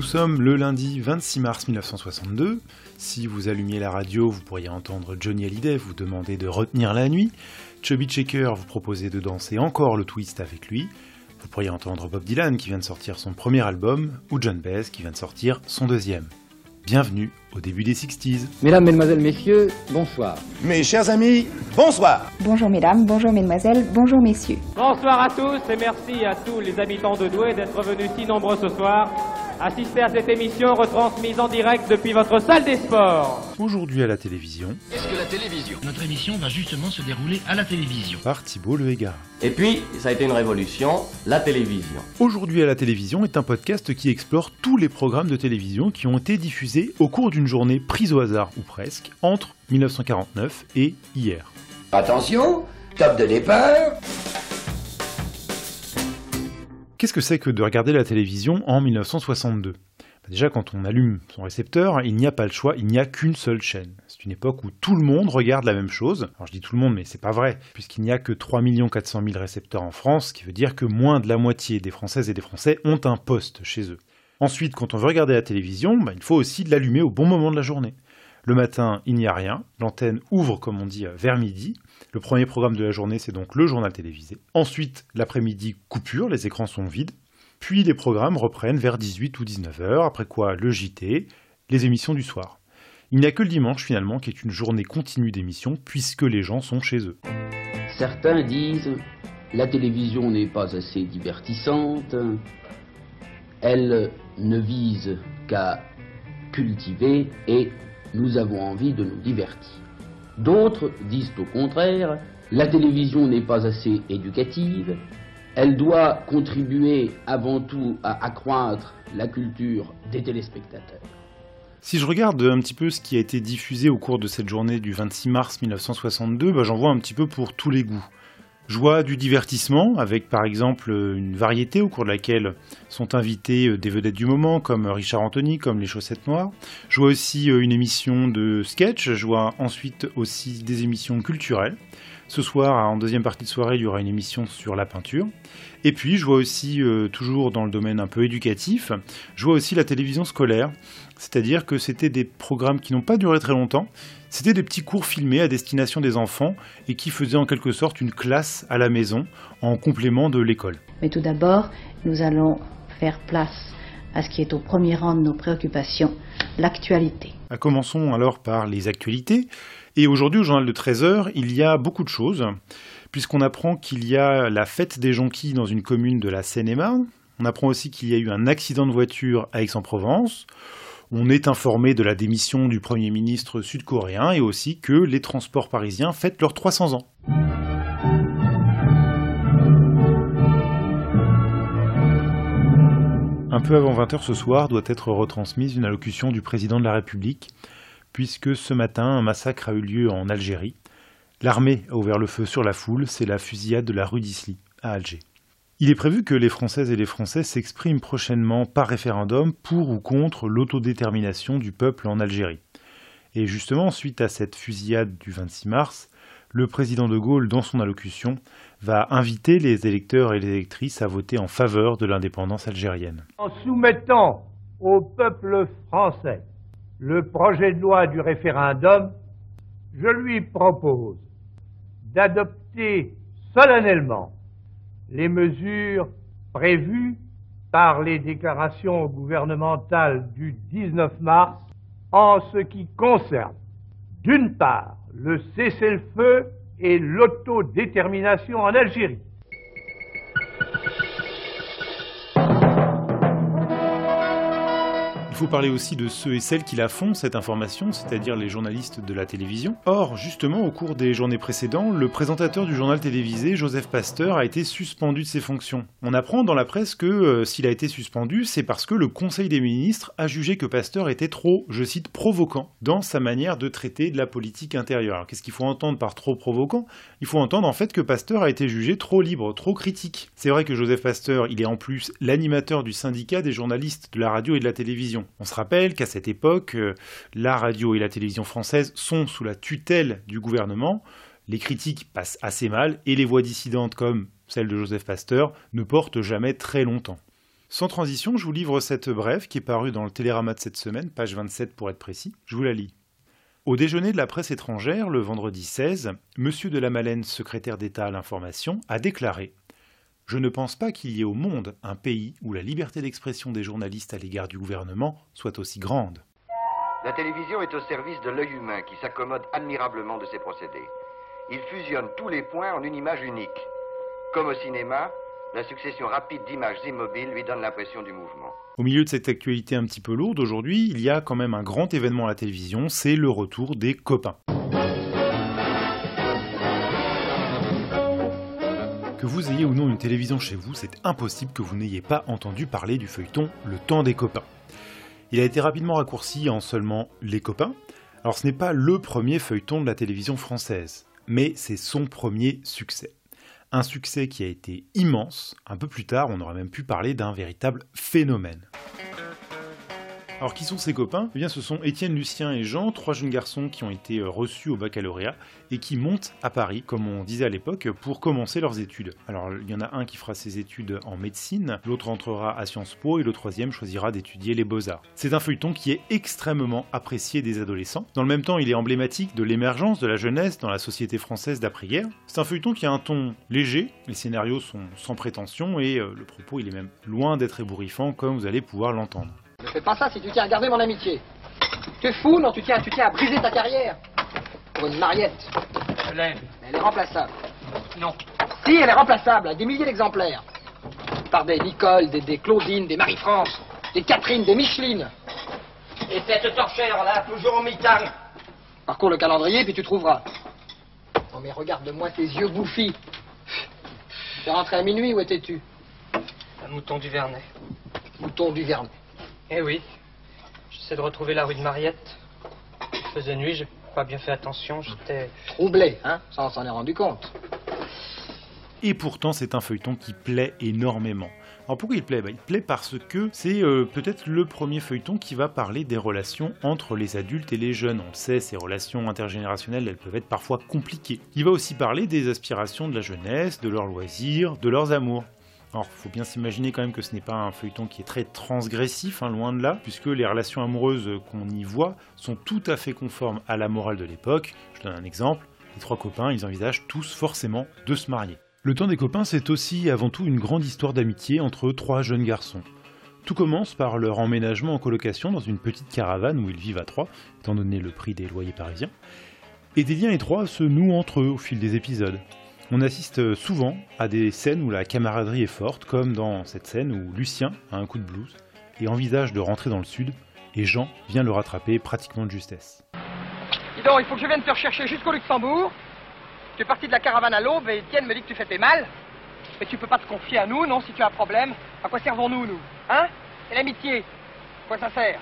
Nous sommes le lundi 26 mars 1962. Si vous allumiez la radio, vous pourriez entendre Johnny Hallyday vous demander de retenir la nuit. Chubby Checker vous proposer de danser encore le twist avec lui. Vous pourriez entendre Bob Dylan qui vient de sortir son premier album, ou John Baez qui vient de sortir son deuxième. Bienvenue au début des 60s. Mesdames, Mesdemoiselles, Messieurs, bonsoir. Mes chers amis, bonsoir. Bonjour mesdames, bonjour mesdemoiselles, bonjour messieurs. Bonsoir à tous et merci à tous les habitants de Douai d'être venus si nombreux ce soir assister à cette émission retransmise en direct depuis votre salle des sports. Aujourd'hui à la télévision, Qu'est-ce que la télévision? Notre émission va justement se dérouler à la télévision. par Thibault Le Hégard. Et puis, ça a été une révolution, la télévision. Aujourd'hui à la télévision est un podcast qui explore tous les programmes de télévision qui ont été diffusés au cours d'une journée prise au hasard ou presque entre 1949 et hier. Attention, top de départ. Qu'est-ce que c'est que de regarder la télévision en 1962 Bah, Déjà, quand on allume son récepteur, il n'y a pas le choix, il n'y a qu'une seule chaîne. C'est une époque où tout le monde regarde la même chose. Alors je dis tout le monde, mais c'est pas vrai, puisqu'il n'y a que 3 400 000 récepteurs en France, ce qui veut dire que moins de la moitié des Françaises et des Français ont un poste chez eux. Ensuite, quand on veut regarder la télévision, bah, il faut aussi l'allumer au bon moment de la journée. Le matin, il n'y a rien. L'antenne ouvre, comme on dit, vers midi. Le premier programme de la journée, c'est donc le journal télévisé. Ensuite, l'après-midi, coupure, les écrans sont vides. Puis les programmes reprennent vers 18 ou 19 heures, après quoi le JT, les émissions du soir. Il n'y a que le dimanche finalement qui est une journée continue d'émissions puisque les gens sont chez eux. Certains disent la télévision n'est pas assez divertissante, elle ne vise qu'à cultiver et nous avons envie de nous divertir. D'autres disent au contraire la télévision n'est pas assez éducative, elle doit contribuer avant tout à accroître la culture des téléspectateurs. Si je regarde un petit peu ce qui a été diffusé au cours de cette journée du 26 mars 1962, bah, j'en vois un petit peu pour tous les goûts. Je vois du divertissement, avec par exemple une variété au cours de laquelle sont invités euh, des vedettes du moment, comme Richard Anthony, comme Les Chaussettes Noires. Je vois aussi euh, une émission de sketch, je vois ensuite aussi des émissions culturelles. Ce soir, en deuxième partie de soirée, il y aura une émission sur la peinture. Et puis, je vois aussi, euh, toujours dans le domaine un peu éducatif, je vois aussi la télévision scolaire. C'est-à-dire que c'était des programmes qui n'ont pas duré très longtemps. C'était des petits cours filmés à destination des enfants et qui faisaient en quelque sorte une classe à la maison en complément de l'école. Mais tout d'abord, nous allons faire place à ce qui est au premier rang de nos préoccupations, l'actualité. Ah, Commençons alors par les actualités. Et aujourd'hui, au journal de 13h, il y a beaucoup de choses, puisqu'on apprend qu'il y a la fête des jonquilles dans une commune de la Seine-et-Marne. On apprend aussi qu'il y a eu un accident de voiture à Aix-en-Provence. On est informé de la démission du Premier ministre sud-coréen et aussi que les transports parisiens fêtent leurs 300 ans. Un peu avant 20h ce soir doit être retransmise une allocution du président de la République, puisque ce matin un massacre a eu lieu en Algérie. L'armée a ouvert le feu sur la foule, c'est la fusillade de la rue d'Isly, à Alger. Il est prévu que les Françaises et les Français s'expriment prochainement par référendum pour ou contre l'autodétermination du peuple en Algérie. Et justement, suite à cette fusillade du 26 mars, le président de Gaulle, dans son allocution, va inviter les électeurs et les électrices à voter en faveur de l'indépendance algérienne. En soumettant au peuple français le projet de loi du référendum, je lui propose d'adopter solennellement les mesures prévues par les déclarations gouvernementales du 19 mars en ce qui concerne, d'une part, le cessez-le-feu et l'autodétermination en Algérie. Faut parler aussi de ceux et celles qui la font, cette information, c'est-à-dire les journalistes de la télévision. Or, justement, au cours des journées précédentes, le présentateur du journal télévisé, Joseph Pasteur, a été suspendu de ses fonctions. On apprend dans la presse que euh, s'il a été suspendu, c'est parce que le Conseil des ministres a jugé que Pasteur était trop, je cite, provoquant dans sa manière de traiter de la politique intérieure. Alors, qu'est-ce qu'il faut entendre par trop provoquant? Il faut entendre en fait que Pasteur a été jugé trop libre, trop critique. C'est vrai que Joseph Pasteur, il est en plus l'animateur du syndicat des journalistes de la radio et de la télévision. On se rappelle qu'à cette époque, euh, la radio et la télévision française sont sous la tutelle du gouvernement. Les critiques passent assez mal et les voix dissidentes comme celle de Joseph Pasteur ne portent jamais très longtemps. Sans transition, je vous livre cette brève qui est parue dans le Télérama de cette semaine, page 27 pour être précis. Je vous la lis. Au déjeuner de la presse étrangère, le vendredi 16, M. de la Malène, secrétaire d'État à l'information, a déclaré Je ne pense pas qu'il y ait au monde un pays où la liberté d'expression des journalistes à l'égard du gouvernement soit aussi grande. La télévision est au service de l'œil humain qui s'accommode admirablement de ses procédés. Il fusionne tous les points en une image unique. Comme au cinéma, la succession rapide d'images immobiles lui donne l'impression du mouvement. Au milieu de cette actualité un petit peu lourde aujourd'hui, il y a quand même un grand événement à la télévision, c'est le retour des copains. Que vous ayez ou non une télévision chez vous, c'est impossible que vous n'ayez pas entendu parler du feuilleton Le temps des copains. Il a été rapidement raccourci en seulement Les copains. Alors ce n'est pas le premier feuilleton de la télévision française, mais c'est son premier succès. Un succès qui a été immense. Un peu plus tard, on aurait même pu parler d'un véritable phénomène. Alors qui sont ces copains? Eh bien ce sont Étienne, Lucien et Jean, trois jeunes garçons qui ont été euh, reçus au baccalauréat et qui montent à Paris, comme on disait à l'époque, pour commencer leurs études. Alors il y en a un qui fera ses études en médecine, l'autre entrera à Sciences Po et le troisième choisira d'étudier les beaux-arts. C'est un feuilleton qui est extrêmement apprécié des adolescents. Dans le même temps, il est emblématique de l'émergence de la jeunesse dans la société française d'après-guerre. C'est un feuilleton qui a un ton léger, les scénarios sont sans prétention et euh, le propos il est même loin d'être ébouriffant comme vous allez pouvoir l'entendre. Ne fais pas ça si tu tiens à garder mon amitié. Tu es fou, non tu tiens, tu tiens à briser ta carrière. Pour une mariette. Je l'aime. Elle est remplaçable. Non. Si, elle est remplaçable, à des milliers d'exemplaires. Par des Nicole, des, des Claudine, des Marie-France, des Catherine, des Micheline. Et cette torchère-là, toujours au mitard. Parcours le calendrier, puis tu trouveras. Non mais regarde-moi tes yeux bouffis. Tu es rentré à minuit, où étais-tu? Un mouton du Vernet. Mouton du Vernet. Eh oui. J'essaie de retrouver la rue de Mariette. Il faisait nuit, j'ai pas bien fait attention, j'étais... Troublé, hein Ça, on s'en est rendu compte. Et pourtant, c'est un feuilleton qui plaît énormément. Alors pourquoi il plaît? Bah, Il plaît parce que c'est euh, peut-être le premier feuilleton qui va parler des relations entre les adultes et les jeunes. On le sait, ces relations intergénérationnelles, elles peuvent être parfois compliquées. Il va aussi parler des aspirations de la jeunesse, de leurs loisirs, de leurs amours. Alors, faut bien s'imaginer quand même que ce n'est pas un feuilleton qui est très transgressif, hein, loin de là, puisque les relations amoureuses qu'on y voit sont tout à fait conformes à la morale de l'époque. Je donne un exemple. Les trois copains, ils envisagent tous forcément de se marier. Le temps des copains, c'est aussi avant tout une grande histoire d'amitié entre trois jeunes garçons. Tout commence par leur emménagement en colocation dans une petite caravane où ils vivent à trois, étant donné le prix des loyers parisiens. Et des liens étroits se nouent entre eux au fil des épisodes. On assiste souvent à des scènes où la camaraderie est forte, comme dans cette scène où Lucien a un coup de blues et envisage de rentrer dans le sud, et Jean vient le rattraper pratiquement de justesse. Dis donc, il faut que je vienne te rechercher jusqu'au Luxembourg. Tu es parti de la caravane à l'aube et Étienne me dit que tu fais tes mal. Mais tu peux pas te confier à nous, non, si tu as un problème. À quoi servons-nous, nous? Hein? Et l'amitié À quoi ça sert?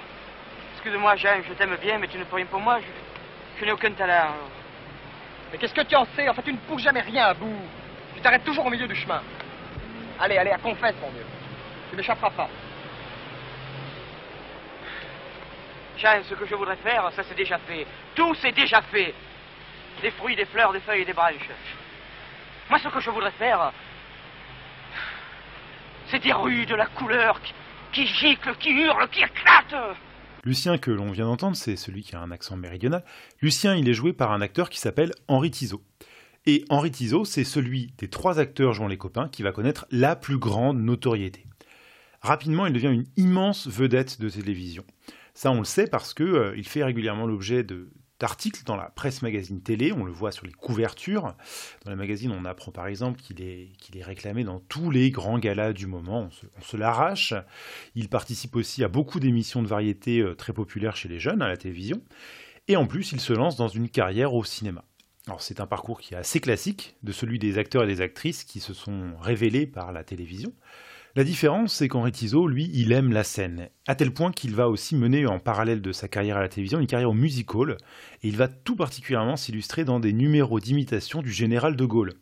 Excuse-moi, James, je t'aime bien, mais tu ne peux rien pour moi. Je, je n'ai aucun talent. Mais qu'est-ce que tu en sais? En fait, tu ne pousses jamais rien à bout. Tu t'arrêtes toujours au milieu du chemin. Allez, allez, à confesse, mon Dieu. Tu m'échapperas pas. James, ce que je voudrais faire, ça c'est déjà fait. Tout c'est déjà fait. Des fruits, des fleurs, des feuilles et des branches. Moi, ce que je voudrais faire, c'est des rues de la couleur qui, qui giclent, qui hurlent, qui éclatent. Lucien que l'on vient d'entendre, c'est celui qui a un accent méridional. Lucien, il est joué par un acteur qui s'appelle Henri Tizot. Et Henri Tizot, c'est celui des trois acteurs jouant les copains qui va connaître la plus grande notoriété. Rapidement, il devient une immense vedette de télévision. Ça, on le sait parce que euh, fait régulièrement l'objet de d'articles dans la presse magazine télé, on le voit sur les couvertures. Dans les magazines, on apprend par exemple qu'il est, qu'il est réclamé dans tous les grands galas du moment, on se, on se l'arrache. Il participe aussi à beaucoup d'émissions de variété euh, très populaires chez les jeunes à la télévision. Et en plus, il se lance dans une carrière au cinéma. Alors c'est un parcours qui est assez classique de celui des acteurs et des actrices qui se sont révélés par la télévision. La différence, c'est qu'Henri Tizot, lui, il aime la scène, à tel point qu'il va aussi mener en parallèle de sa carrière à la télévision une carrière au musical, et il va tout particulièrement s'illustrer dans des numéros d'imitation du général de Gaulle.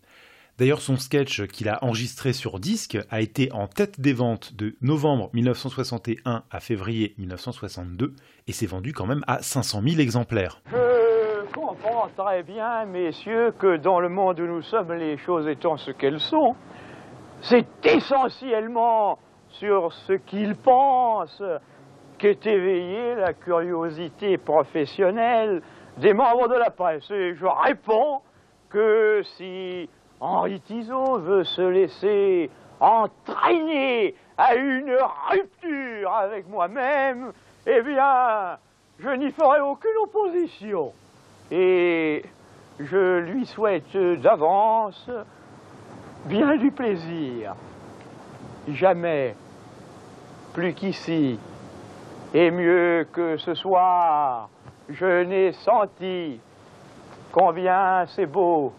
D'ailleurs, son sketch qu'il a enregistré sur disque a été en tête des ventes de novembre 1961 à février 1962, et s'est vendu quand même à 500 000 exemplaires. Je comprends très bien, messieurs, que dans le monde où nous sommes, les choses étant ce qu'elles sont, c'est essentiellement sur ce qu'ils pensent qu'est éveillée la curiosité professionnelle des membres de la presse. Et je réponds que si Henri Tizot veut se laisser entraîner à une rupture avec moi-même, eh bien, je n'y ferai aucune opposition. Et je lui souhaite d'avance bien du plaisir. Jamais, plus qu'ici, et mieux que ce soir, je n'ai senti combien c'est beau,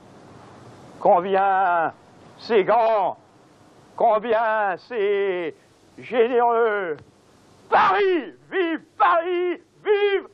combien c'est grand, combien c'est généreux. Paris, vive Paris, vive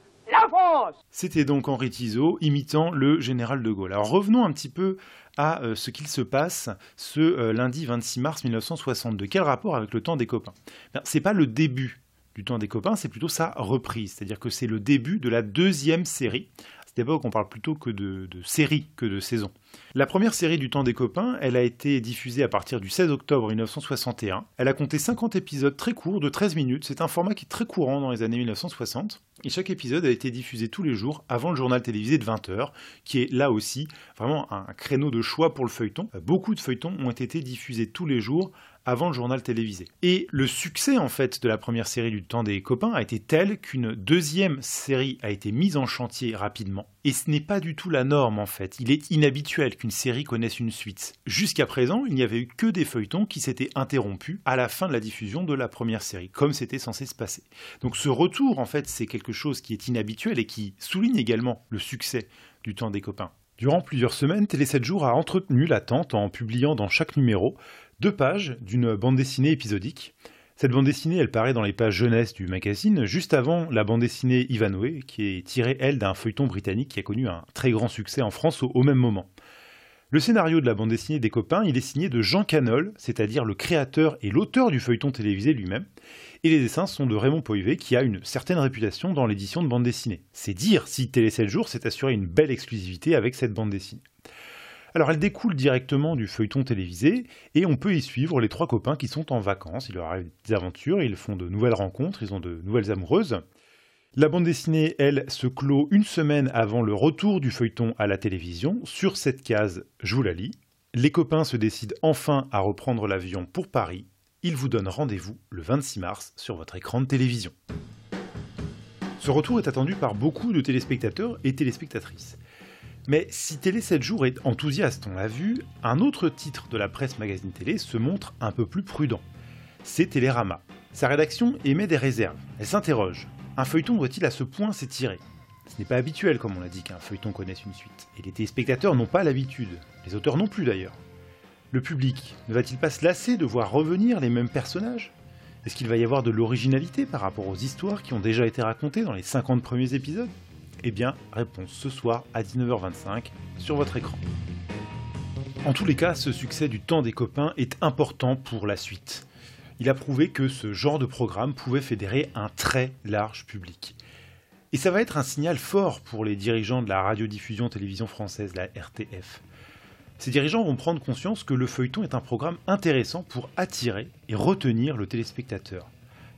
C'était donc Henri Tizot imitant le général de Gaulle. Alors revenons un petit peu à euh, ce qu'il se passe ce euh, lundi 26 mars 1962. Quel rapport avec le temps des copains? Ben, C'est pas le début du temps des copains, c'est plutôt sa reprise, c'est-à-dire que c'est le début de la deuxième série. À cette époque, on parle plutôt que de série que de saison. La première série du Temps des copains, elle a été diffusée à partir du 16 octobre 1961. Elle a compté 50 épisodes très courts de 13 minutes. C'est un format qui est très courant dans les années 1960. Et chaque épisode a été diffusé tous les jours avant le journal télévisé de 20h, qui est là aussi vraiment un créneau de choix pour le feuilleton. Beaucoup de feuilletons ont été diffusés tous les jours avant le journal télévisé. Et le succès en fait de la première série du temps des copains a été tel qu'une deuxième série a été mise en chantier rapidement. Et ce n'est pas du tout la norme en fait. Il est inhabituel qu'une série connaisse une suite. Jusqu'à présent, il n'y avait eu que des feuilletons qui s'étaient interrompus à la fin de la diffusion de la première série, comme c'était censé se passer. Donc ce retour en fait c'est quelque chose qui est inhabituel et qui souligne également le succès du temps des copains. Durant plusieurs semaines, Télé 7 jours a entretenu l'attente en publiant dans chaque numéro deux pages d'une bande dessinée épisodique. Cette bande dessinée, elle paraît dans les pages jeunesse du magazine, juste avant la bande dessinée Ivanhoe, qui est tirée, elle, d'un feuilleton britannique qui a connu un très grand succès en France au, même moment. Le scénario de la bande dessinée des copains, il est signé de Jean Canol, c'est-à-dire le créateur et l'auteur du feuilleton télévisé lui-même, et les dessins sont de Raymond Poivet, qui a une certaine réputation dans l'édition de bande dessinée. C'est dire si Télé 7 jours s'est assuré une belle exclusivité avec cette bande dessinée. Alors elle découle directement du feuilleton télévisé et on peut y suivre les trois copains qui sont en vacances. Il leur arrive des aventures, ils font de nouvelles rencontres, ils ont de nouvelles amoureuses. La bande dessinée, elle, se clôt une semaine avant le retour du feuilleton à la télévision. Sur cette case, je vous la lis. Les copains se décident enfin à reprendre l'avion pour Paris. Ils vous donnent rendez-vous le 26 mars sur votre écran de télévision. Ce retour est attendu par beaucoup de téléspectateurs et téléspectatrices. Mais si Télé 7 jours est enthousiaste, on l'a vu, un autre titre de la presse magazine télé se montre un peu plus prudent. C'est Télérama. Sa rédaction émet des réserves. Elle s'interroge. Un feuilleton doit-il à ce point s'étirer? Ce n'est pas habituel, comme on l'a dit, qu'un feuilleton connaisse une suite. Et les téléspectateurs n'ont pas l'habitude. Les auteurs non plus d'ailleurs. Le public ne va-t-il pas se lasser de voir revenir les mêmes personnages? Est-ce qu'il va y avoir de l'originalité par rapport aux histoires qui ont déjà été racontées dans les 50 premiers épisodes? Eh bien, réponse ce soir à 19h25 sur votre écran. En tous les cas, ce succès du temps des copains est important pour la suite. Il a prouvé que ce genre de programme pouvait fédérer un très large public. Et ça va être un signal fort pour les dirigeants de la radiodiffusion télévision française, la RTF. Ces dirigeants vont prendre conscience que le feuilleton est un programme intéressant pour attirer et retenir le téléspectateur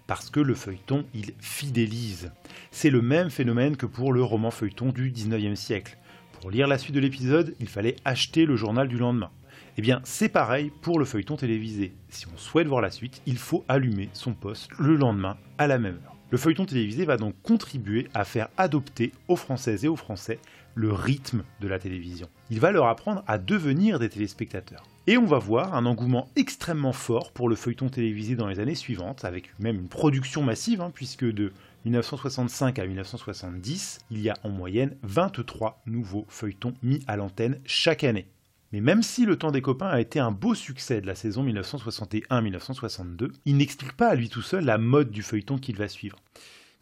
parce que le feuilleton, il fidélise. C'est le même phénomène que pour le roman feuilleton du 19e siècle. Pour lire la suite de l'épisode, il fallait acheter le journal du lendemain. Eh bien, c'est pareil pour le feuilleton télévisé. Si on souhaite voir la suite, il faut allumer son poste le lendemain à la même heure. Le feuilleton télévisé va donc contribuer à faire adopter aux Françaises et aux Français le rythme de la télévision. Il va leur apprendre à devenir des téléspectateurs. Et on va voir un engouement extrêmement fort pour le feuilleton télévisé dans les années suivantes, avec même une production massive, hein, puisque de 1965 à 1970, il y a en moyenne 23 nouveaux feuilletons mis à l'antenne chaque année. Mais même si Le Temps des copains a été un beau succès de la saison 1961-1962, il n'explique pas à lui tout seul la mode du feuilleton qu'il va suivre.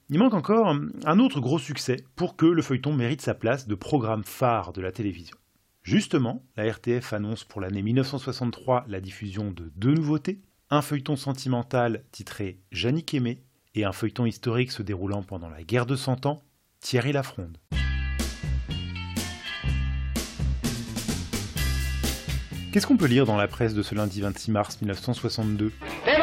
Il manque encore un autre gros succès pour que le feuilleton mérite sa place de programme phare de la télévision. Justement, la RTF annonce pour l'année 1963 la diffusion de deux nouveautés, un feuilleton sentimental titré Jannick Aimé et un feuilleton historique se déroulant pendant la guerre de Cent Ans, Thierry Lafronde. Qu'est-ce qu'on peut lire dans la presse de ce lundi 26 mars 1962 Demandez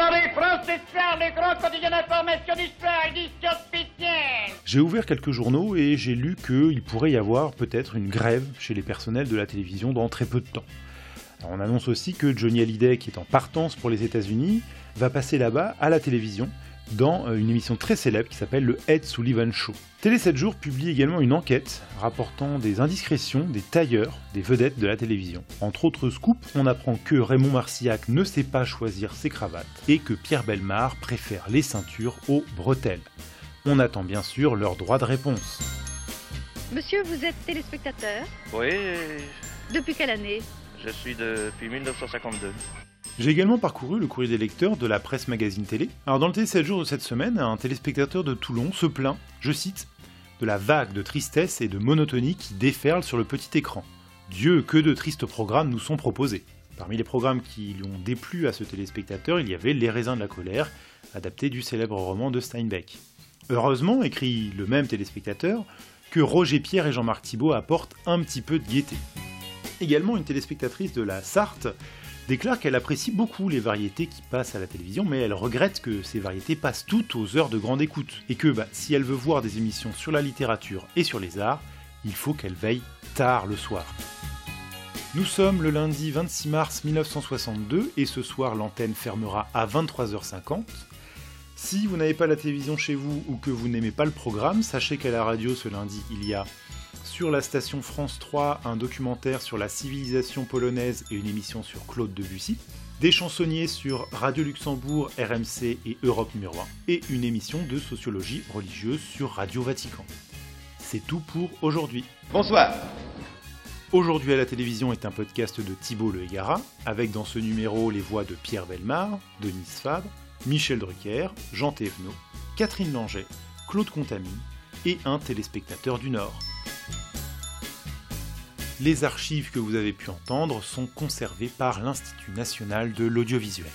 France ce J'ai ouvert quelques journaux et j'ai lu qu'il pourrait y avoir peut-être une grève chez les personnels de la télévision dans très peu de temps. on annonce aussi que Johnny Hallyday, qui est en partance pour les États-Unis, va passer là-bas à la télévision dans euh, une émission très célèbre qui s'appelle le Ed Sullivan Show. Télé 7 jours publie également une enquête rapportant des indiscrétions des tailleurs des vedettes de la télévision. Entre autres scoops, on apprend que Raymond Marcillac ne sait pas choisir ses cravates et que Pierre Belmar préfère les ceintures aux bretelles. On attend bien sûr leur droit de réponse. Monsieur, vous êtes téléspectateur? Oui. Depuis quelle année? Je suis depuis 1952. J'ai également parcouru le courrier des lecteurs de la presse magazine télé. Alors dans le télé 7 jours de cette semaine, un téléspectateur de Toulon se plaint, je cite, de la vague de tristesse et de monotonie qui déferle sur le petit écran. Dieu, que de tristes programmes nous sont proposés. Parmi les programmes qui lui ont déplu à ce téléspectateur, il y avait Les raisins de la colère, adapté du célèbre roman de Steinbeck. Heureusement, écrit le même téléspectateur, que Roger Pierre et Jean-Marc Thibault apportent un petit peu de gaieté. Également une téléspectatrice de la Sarthe déclare qu'elle apprécie beaucoup les variétés qui passent à la télévision, mais elle regrette que ces variétés passent toutes aux heures de grande écoute, et que bah, si elle veut voir des émissions sur la littérature et sur les arts, il faut qu'elle veille tard le soir. Nous sommes le lundi 26 mars 1962 et ce soir l'antenne fermera à 23h50. Si vous n'avez pas la télévision chez vous ou que vous n'aimez pas le programme, sachez qu'à la radio ce lundi il y a sur la station France 3 un documentaire sur la civilisation polonaise et une émission sur Claude Debussy, des chansonniers sur Radio Luxembourg, RMC et Europe numéro 1, et une émission de sociologie religieuse sur Radio Vatican. C'est tout pour aujourd'hui. Bonsoir. Aujourd'hui à la télévision est un podcast de Thibault Le Hégara, avec dans ce numéro les voix de Pierre Belmar, Denis Fabre, Michel Drucker, Jean Thévenot, Catherine Langer, Claude Contamine et un téléspectateur du Nord. Les archives que vous avez pu entendre sont conservées par l'Institut national de l'audiovisuel.